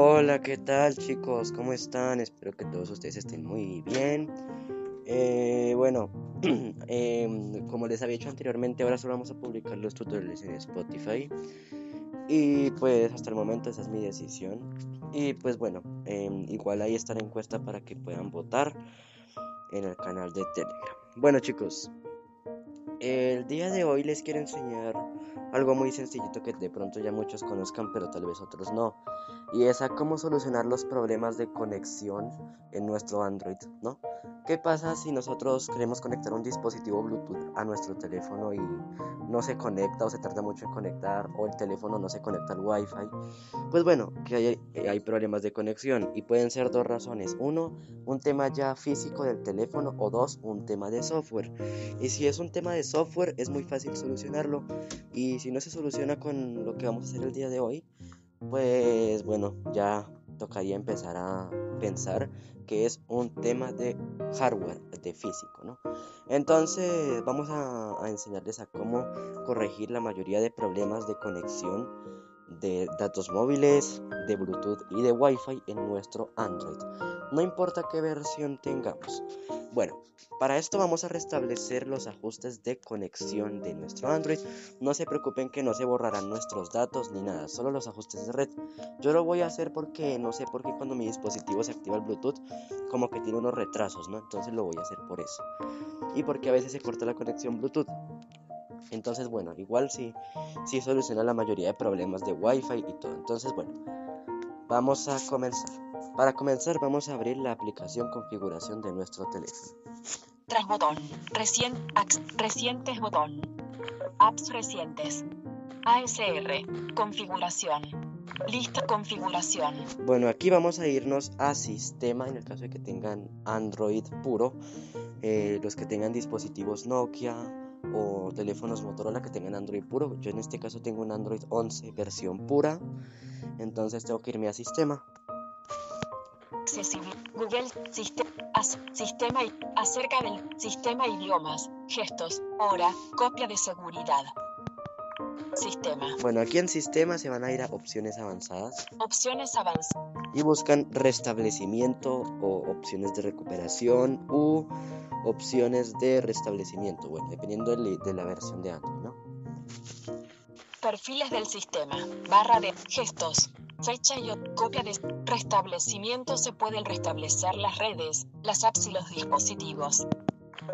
Hola, ¿qué tal chicos? ¿Cómo están? Espero que todos ustedes estén muy bien. Eh, bueno, em, como les había dicho anteriormente, ahora solo vamos a publicar los tutoriales en Spotify. Y pues hasta el momento esa es mi decisión. Y pues bueno, em, igual ahí está la encuesta para que puedan votar en el canal de Telegram. Bueno chicos, el día de hoy les quiero enseñar algo muy sencillito que de pronto ya muchos conozcan, pero tal vez otros no. Y es a cómo solucionar los problemas de conexión en nuestro Android, ¿no? ¿Qué pasa si nosotros queremos conectar un dispositivo Bluetooth a nuestro teléfono y no se conecta o se tarda mucho en conectar o el teléfono no se conecta al Wi-Fi? Pues bueno, que hay, hay problemas de conexión y pueden ser dos razones. Uno, un tema ya físico del teléfono o dos, un tema de software. Y si es un tema de software es muy fácil solucionarlo y si no se soluciona con lo que vamos a hacer el día de hoy, pues bueno, ya tocaría empezar a pensar que es un tema de hardware, de físico, ¿no? Entonces vamos a, a, enseñarles a cómo corregir la mayoría de problemas de conexión de datos móviles, de Bluetooth y de Wi-Fi en nuestro Android. No importa qué versión tengamos. Bueno, para esto vamos a restablecer los ajustes de conexión de nuestro Android. No se preocupen que no se borrarán nuestros datos ni nada, solo los ajustes de red. Yo lo voy a hacer porque no sé por qué cuando mi dispositivo se activa el Bluetooth como que tiene unos retrasos, ¿no? Entonces lo voy a hacer por eso. Y porque a veces se corta la conexión Bluetooth. Entonces, bueno, igual sí, sí soluciona la mayoría de problemas de Wi-Fi y todo. Entonces, bueno, vamos a comenzar. Para comenzar, vamos a abrir la aplicación configuración de nuestro teléfono. Tras botón, Recien, recientes botón, apps recientes, ASR, configuración, lista configuración. Bueno, aquí vamos a irnos a sistema en el caso de que tengan Android puro, eh, los que tengan dispositivos Nokia, o teléfonos Motorola que tengan Android puro. Yo en este caso tengo un Android 11 versión pura, entonces tengo que irme a sistema. Accesible. Google sistema, sistema acerca del sistema idiomas, gestos, hora, copia de seguridad. Sistema. Bueno, aquí en sistema se van a ir a opciones avanzadas. Opciones avanzadas. Y buscan restablecimiento o opciones de recuperación u opciones de restablecimiento, bueno, dependiendo de la versión de Android, ¿no? Perfiles del sistema, barra de gestos, fecha y copia de restablecimiento se pueden restablecer las redes, las apps y los dispositivos.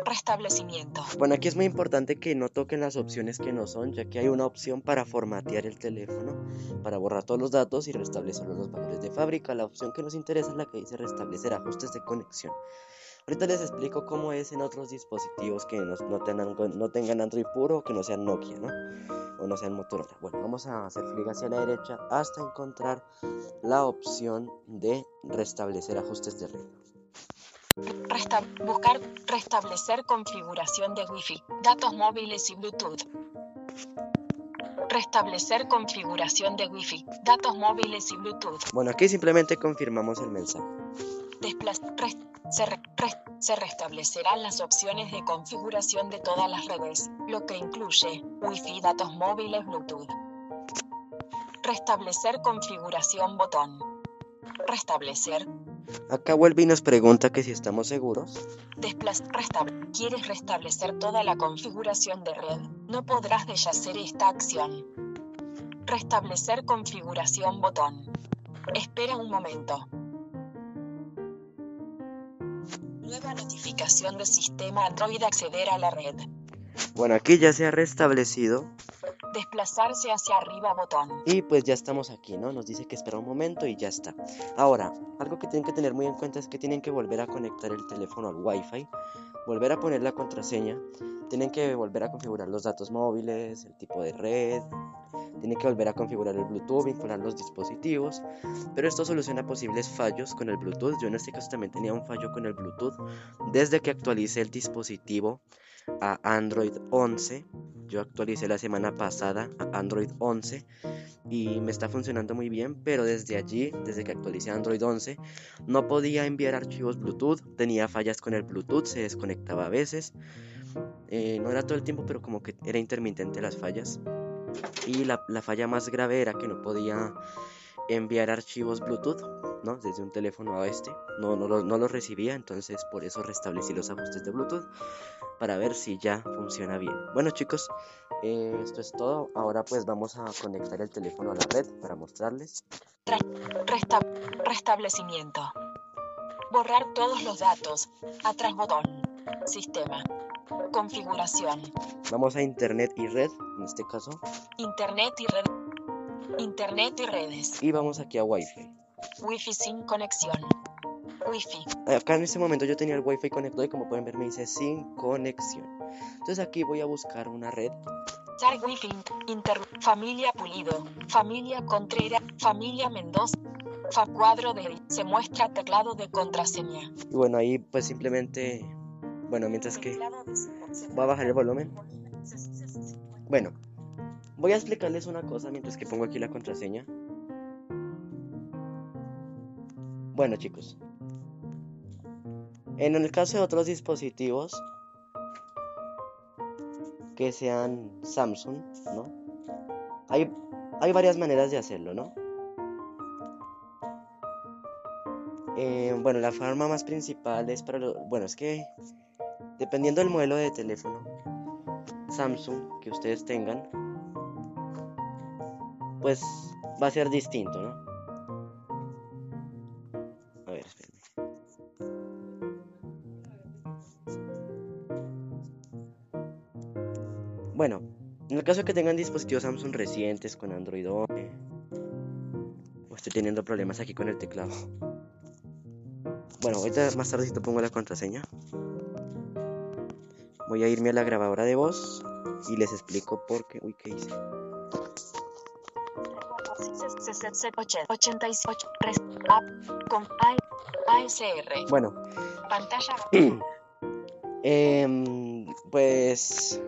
Restablecimiento. Bueno, aquí es muy importante que no toquen las opciones que no son, ya que hay una opción para formatear el teléfono, para borrar todos los datos y restablecer los valores de fábrica. La opción que nos interesa es la que dice restablecer ajustes de conexión. Ahorita les explico cómo es en otros dispositivos que no, no, tengan, no tengan Android puro o que no sean Nokia, ¿no? O no sean Motorola. Bueno, vamos a hacer clic hacia la derecha hasta encontrar la opción de restablecer ajustes de red. Resta buscar restablecer configuración de Wi-Fi, datos móviles y Bluetooth. Restablecer configuración de Wi-Fi, datos móviles y Bluetooth. Bueno, aquí simplemente confirmamos el mensaje. Se, re se, restablecerán las opciones de configuración de todas las redes, lo que incluye Wi-Fi, datos móviles, Bluetooth. Restablecer configuración botón. Restablecer. Acá vuelve y nos pregunta que si estamos seguros. Restable ¿Quieres restablecer toda la configuración de red? No podrás deshacer esta acción. Restablecer configuración botón. Espera un momento. Nueva notificación del sistema Android acceder a la red. Bueno, aquí ya se ha restablecido. Desplazarse hacia arriba botón. Y pues ya estamos aquí, ¿no? Nos dice que espera un momento y ya está. Ahora, algo que tienen que tener muy en cuenta es que tienen que volver a conectar el teléfono al Wi-Fi, volver a poner la contraseña, tienen que volver a configurar los datos móviles, el tipo de red, tiene que volver a configurar el Bluetooth, vincular los dispositivos, pero esto soluciona posibles fallos con el Bluetooth. Yo en este caso también tenía un fallo con el Bluetooth desde que actualicé el dispositivo a Android 11. Yo actualicé la semana pasada a Android 11 y me está funcionando muy bien, pero desde allí, desde que actualicé Android 11, no podía enviar archivos Bluetooth, tenía fallas con el Bluetooth, se desconectaba a veces. Eh, no era todo el tiempo, pero como que era intermitente las fallas. Y la, la falla más grave era que no podía enviar archivos Bluetooth, ¿no? Desde un teléfono a este. No, no, no los recibía, entonces por eso restablecí los ajustes de Bluetooth para ver si ya funciona bien. Bueno chicos, eh, esto es todo. Ahora pues vamos a conectar el teléfono a la red para mostrarles. restablecimiento. Borrar todos los datos. Atrás botón. Sistema. Configuración. Vamos a Internet y red, en este caso. Internet y red. Internet y redes. Y vamos aquí a Wi-Fi. Wi-Fi sin conexión. Wi-Fi. Acá en este momento yo tenía el Wi-Fi conectado y como pueden ver me dice sin conexión. Entonces aquí voy a buscar una red. Wi-Fi, inter, familia Pulido, familia Contreras, familia Mendoza, fa cuadro de se muestra teclado de contraseña. Y bueno, ahí pues simplemente, bueno, mientras que voy a bajar el volumen. Bueno, voy a explicarles una cosa mientras que pongo aquí la contraseña. Bueno chicos, en el caso de otros dispositivos que sean Samsung, ¿no? Hay, hay varias maneras de hacerlo, ¿no? Eh, bueno, la forma más principal es para los... Bueno, es que dependiendo del modelo de teléfono Samsung que ustedes tengan, pues va a ser distinto, ¿no? Bueno, en el caso que tengan dispositivos Samsung recientes con Android 11, o estoy teniendo problemas aquí con el teclado. Bueno, ahorita más tarde te pongo la contraseña. Voy a irme a la grabadora de voz y les explico por qué. Uy, ¿qué hice? Bueno, pantalla. eh, pues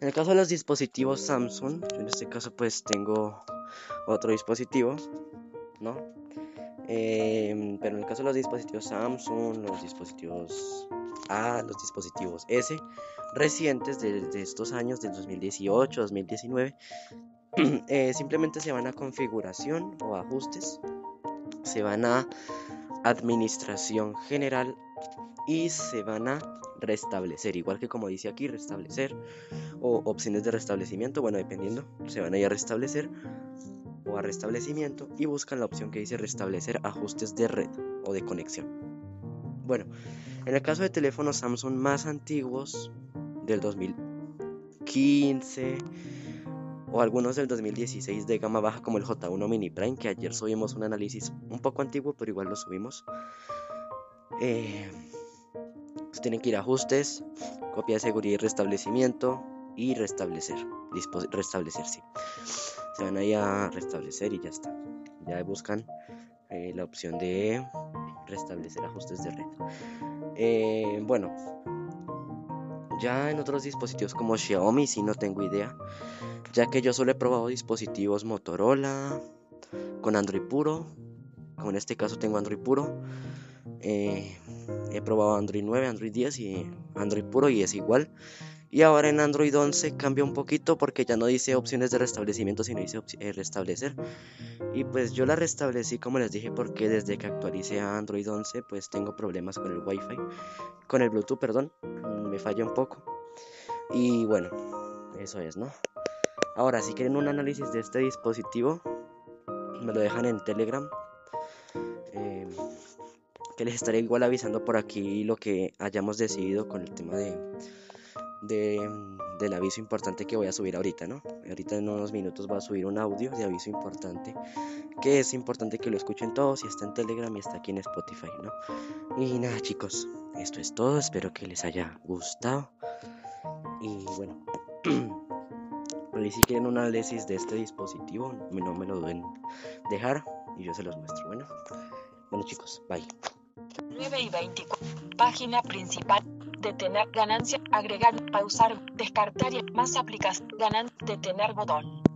en el caso de los dispositivos Samsung, en este caso pues tengo otro dispositivo, ¿no? Em, pero en el caso de los dispositivos Samsung, los dispositivos A, los dispositivos S, recientes de, estos años, del 2018, 2019, eh, simplemente se van a configuración o ajustes, se van a administración general y se van a restablecer, igual que como dice aquí, restablecer o opciones de restablecimiento, bueno, dependiendo, se van a ir a restablecer o a restablecimiento y buscan la opción que dice restablecer ajustes de red o de conexión. Bueno, en el caso de teléfonos Samsung más antiguos del 2015 o algunos del 2016 de gama baja como el J1 Mini Prime, que ayer subimos un análisis un poco antiguo, pero igual lo subimos. Eh, tienen que ir a ajustes, copia de seguridad y restablecimiento y restablecer. restablecer, sí. Se van ahí a restablecer y ya está. Ya buscan eh, la opción de restablecer ajustes de red. Eh, bueno, ya en otros dispositivos como Xiaomi, si no tengo idea, ya que yo solo he probado dispositivos Motorola con Android puro. Como en este caso tengo Android puro. Eh, he probado Android 9, Android 10 y Android puro y es igual. Y ahora en Android 11 cambia un poquito porque ya no dice opciones de restablecimiento, sino dice eh, restablecer. Y pues yo la restablecí como les dije porque desde que actualicé a Android 11 pues tengo problemas con el Wi-Fi, con el Bluetooth, perdón, me falla un poco. Y bueno, eso es, ¿no? Ahora, si quieren un análisis de este dispositivo, me lo dejan en Telegram que les estaré igual avisando por aquí lo que hayamos decidido con el tema de, del aviso importante que voy a subir ahorita, ¿no? Ahorita en unos minutos voy a subir un audio de aviso importante, que es importante que lo escuchen todos, y está en Telegram y está aquí en Spotify, ¿no? Y nada chicos, esto es todo, espero que les haya gustado. Y bueno, si quieren un análisis de este dispositivo, no me lo deben dejar y yo se los muestro. Bueno, bueno chicos, bye. 9 y 24. Página principal. Detener ganancia. Agregar. Pausar. Descartar. Más aplicación. Ganancia. Detener botón.